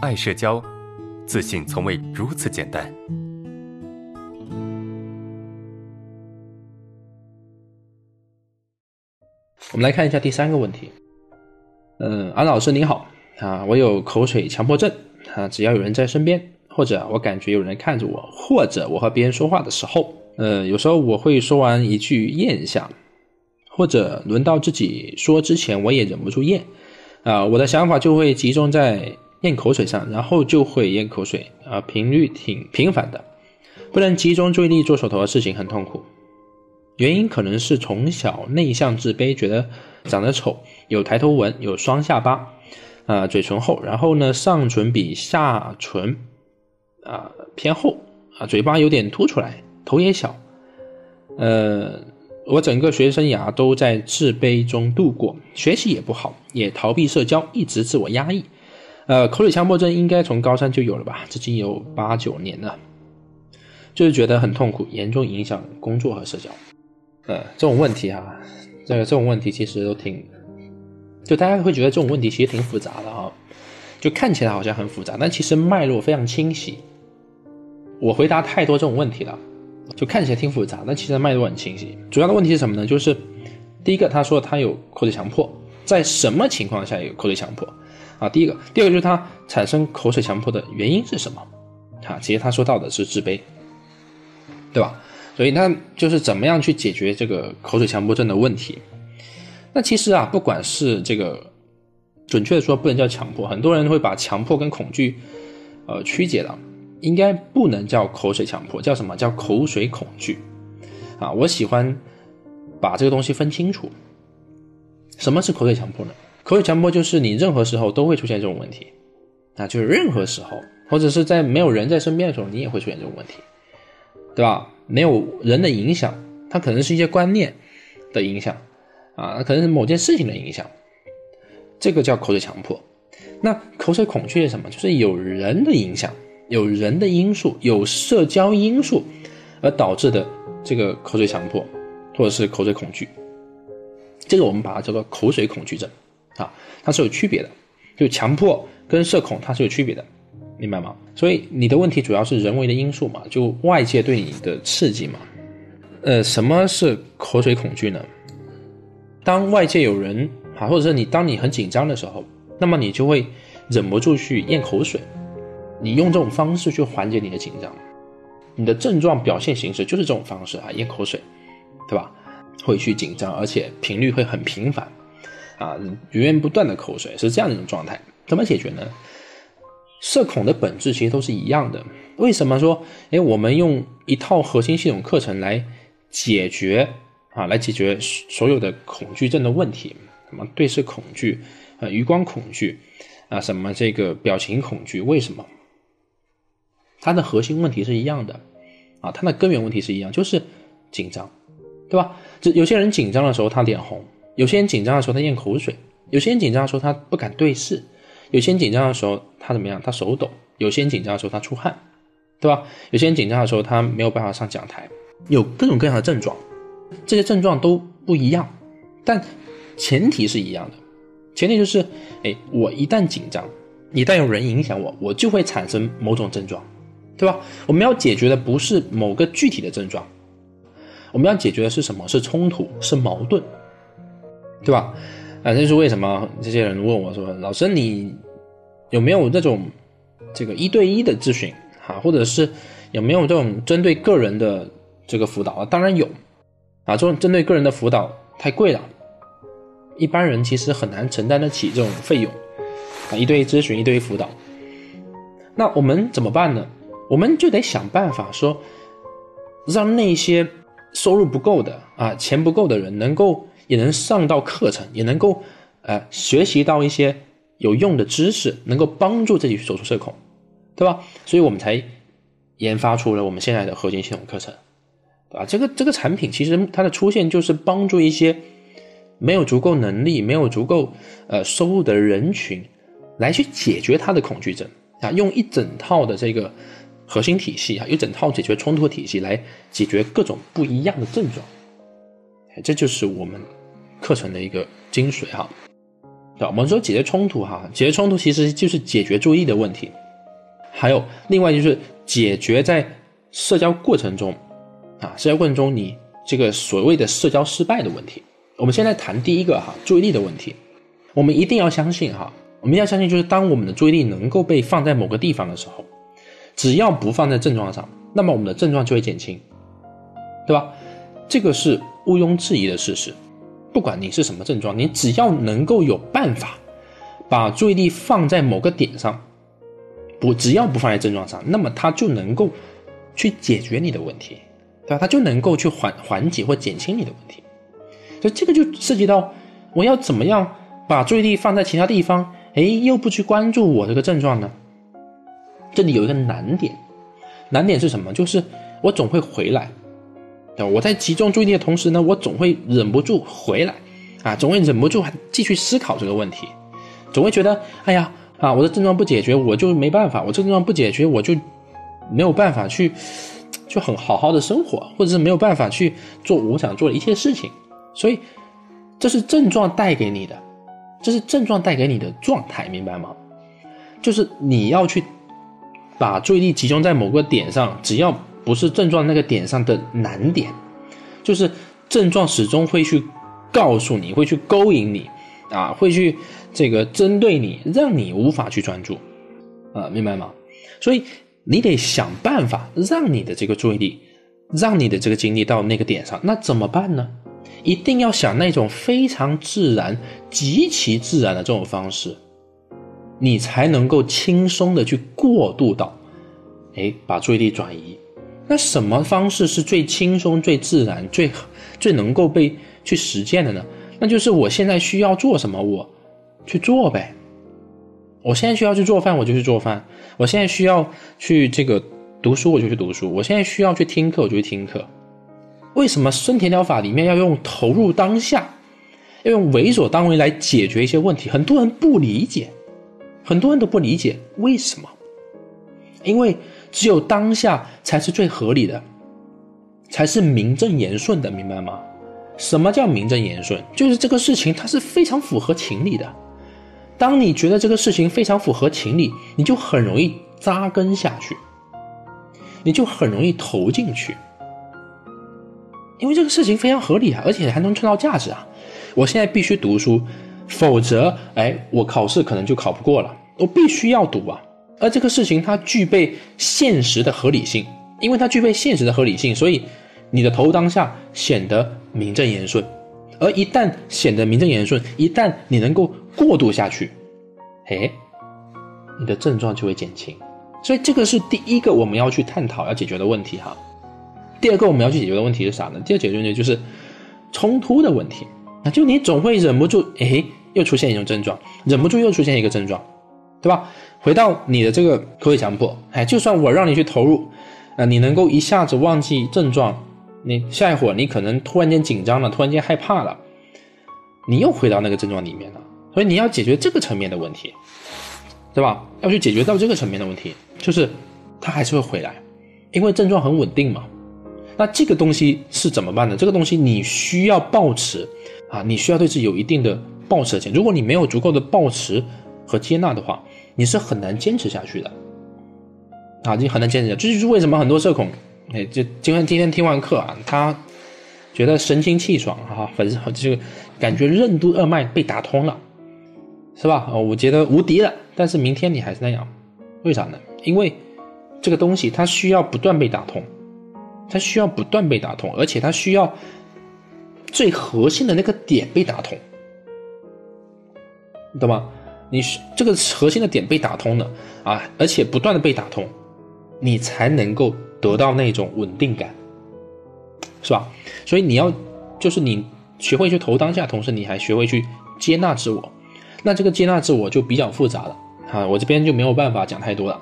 爱社交，自信从未如此简单。我们来看一下第三个问题。嗯，安老师您好啊，我有口水强迫症啊，只要有人在身边，或者我感觉有人看着我，或者我和别人说话的时候，呃，有时候我会说完一句咽下，或者轮到自己说之前，我也忍不住咽啊，我的想法就会集中在咽口水上，然后就会咽口水啊，频率挺频繁的，不能集中注意力做手头的事情，很痛苦。原因可能是从小内向自卑，觉得长得丑，有抬头纹，有双下巴，啊，嘴唇厚，然后呢，上唇比下唇啊偏厚，啊，嘴巴有点凸出来，头也小，呃，我整个学生生涯都在自卑中度过，学习也不好，也逃避社交，一直自我压抑，呃，口水强迫症应该从高三就有了吧，至今有八九年了，就是觉得很痛苦，严重影响工作和社交。呃，这种问题哈，这个这种问题其实都挺，就大家会觉得这种问题其实挺复杂的哈，就看起来好像很复杂，但其实脉络非常清晰。我回答太多这种问题了，就看起来挺复杂，但其实脉络很清晰。主要的问题是什么呢？就是第一个，他说他有口水强迫，在什么情况下有口水强迫啊？第一个，第二个就是他产生口水强迫的原因是什么？啊，其实他说到的是自卑，对吧？所以，那就是怎么样去解决这个口水强迫症的问题？那其实啊，不管是这个，准确的说，不能叫强迫，很多人会把强迫跟恐惧，呃，曲解了。应该不能叫口水强迫，叫什么叫口水恐惧？啊，我喜欢把这个东西分清楚。什么是口水强迫呢？口水强迫就是你任何时候都会出现这种问题，啊，就是任何时候，或者是在没有人在身边的时候，你也会出现这种问题，对吧？没有人的影响，它可能是一些观念的影响，啊，可能是某件事情的影响，这个叫口水强迫。那口水恐惧是什么？就是有人的影响，有人的因素，有社交因素而导致的这个口水强迫，或者是口水恐惧。这个我们把它叫做口水恐惧症，啊，它是有区别的，就强迫跟社恐它是有区别的。明白吗？所以你的问题主要是人为的因素嘛，就外界对你的刺激嘛。呃，什么是口水恐惧呢？当外界有人啊，或者是你当你很紧张的时候，那么你就会忍不住去咽口水，你用这种方式去缓解你的紧张。你的症状表现形式就是这种方式啊，咽口水，对吧？会去紧张，而且频率会很频繁，啊，源源不断的口水是这样一种状态。怎么解决呢？社恐的本质其实都是一样的。为什么说，哎，我们用一套核心系统课程来解决啊，来解决所有的恐惧症的问题？什么对视恐惧啊，余光恐惧啊，什么这个表情恐惧？为什么？它的核心问题是一样的啊，它的根源问题是一样，就是紧张，对吧？这有些人紧张的时候他脸红，有些人紧张的时候他咽口水，有些人紧张的时候他不敢对视。有些人紧张的时候，他怎么样？他手抖。有些人紧张的时候，他出汗，对吧？有些人紧张的时候，他没有办法上讲台，有各种各样的症状。这些症状都不一样，但前提是一样的。前提就是，哎，我一旦紧张，一旦有人影响我，我就会产生某种症状，对吧？我们要解决的不是某个具体的症状，我们要解决的是什么？是冲突，是矛盾，对吧？啊，这是为什么？这些人问我说：“老师，你有没有这种这个一对一的咨询啊？或者是有没有这种针对个人的这个辅导啊？”当然有啊，这种针对个人的辅导太贵了，一般人其实很难承担得起这种费用啊。一对一咨询、一对一辅导，那我们怎么办呢？我们就得想办法说，让那些收入不够的啊、钱不够的人能够。也能上到课程，也能够，呃，学习到一些有用的知识，能够帮助自己走出社恐，对吧？所以我们才研发出了我们现在的核心系统课程，对吧？这个这个产品其实它的出现就是帮助一些没有足够能力、没有足够呃收入的人群来去解决他的恐惧症啊，用一整套的这个核心体系啊，一整套解决冲突体系来解决各种不一样的症状，这就是我们。课程的一个精髓哈，对吧？我们说解决冲突哈，解决冲突其实就是解决注意的问题，还有另外就是解决在社交过程中，啊，社交过程中你这个所谓的社交失败的问题。我们现在谈第一个哈，注意力的问题。我们一定要相信哈，我们要相信就是当我们的注意力能够被放在某个地方的时候，只要不放在症状上，那么我们的症状就会减轻，对吧？这个是毋庸置疑的事实。不管你是什么症状，你只要能够有办法把注意力放在某个点上，不只要不放在症状上，那么它就能够去解决你的问题，对吧？它就能够去缓缓解或减轻你的问题。所以这个就涉及到我要怎么样把注意力放在其他地方，哎，又不去关注我这个症状呢？这里有一个难点，难点是什么？就是我总会回来，对？我在集中注意力的同时呢，我总会忍不住回来，啊，总会忍不住还继续思考这个问题，总会觉得，哎呀，啊，我的症状不解决，我就没办法，我这症状不解决，我就没有办法去，就很好好的生活，或者是没有办法去做我想做的一切事情。所以，这是症状带给你的，这是症状带给你的状态，明白吗？就是你要去把注意力集中在某个点上，只要不是症状那个点上的难点，就是症状始终会去告诉你，会去勾引你，啊，会去这个针对你，让你无法去专注，啊，明白吗？所以你得想办法让你的这个注意力，让你的这个精力到那个点上，那怎么办呢？一定要想那种非常自然、极其自然的这种方式，你才能够轻松的去过渡到，哎，把注意力转移。那什么方式是最轻松、最自然、最最能够被去实践的呢？那就是我现在需要做什么，我去做呗。我现在需要去做饭，我就去做饭；我现在需要去这个读书，我就去读书；我现在需要去听课，我就去听课。为什么森田疗法里面要用投入当下，要用为所当为来解决一些问题？很多人不理解，很多人都不理解为什么？因为只有当下才是最合理的，才是名正言顺的，明白吗？什么叫名正言顺？就是这个事情它是非常符合情理的。当你觉得这个事情非常符合情理，你就很容易扎根下去，你就很容易投进去。因为这个事情非常合理啊，而且还能创造价值啊！我现在必须读书，否则，哎，我考试可能就考不过了。我必须要读啊！而这个事情它具备现实的合理性，因为它具备现实的合理性，所以你的投入当下显得名正言顺。而一旦显得名正言顺，一旦你能够过渡下去，哎，你的症状就会减轻。所以这个是第一个我们要去探讨、要解决的问题哈。第二个我们要去解决的问题是啥呢？第二解决问题就是冲突的问题。那就你总会忍不住，哎，又出现一种症状，忍不住又出现一个症状，对吧？回到你的这个口水强迫，哎，就算我让你去投入，啊，你能够一下子忘记症状，你下一会儿你可能突然间紧张了，突然间害怕了，你又回到那个症状里面了。所以你要解决这个层面的问题，对吧？要去解决到这个层面的问题，就是它还是会回来，因为症状很稳定嘛。那这个东西是怎么办呢？这个东西你需要保持，啊，你需要对自己有一定的保持性。如果你没有足够的保持和接纳的话，你是很难坚持下去的，啊，你很难坚持。这就是为什么很多社恐，哎，就今天今天听完课啊，他觉得神清气爽啊，反正就感觉任督二脉被打通了，是吧？哦，我觉得无敌了。但是明天你还是那样，为啥呢？因为这个东西它需要不断被打通。它需要不断被打通，而且它需要最核心的那个点被打通，懂吗？你是这个核心的点被打通了啊，而且不断的被打通，你才能够得到那种稳定感，是吧？所以你要就是你学会去投当下，同时你还学会去接纳自我，那这个接纳自我就比较复杂了啊，我这边就没有办法讲太多了。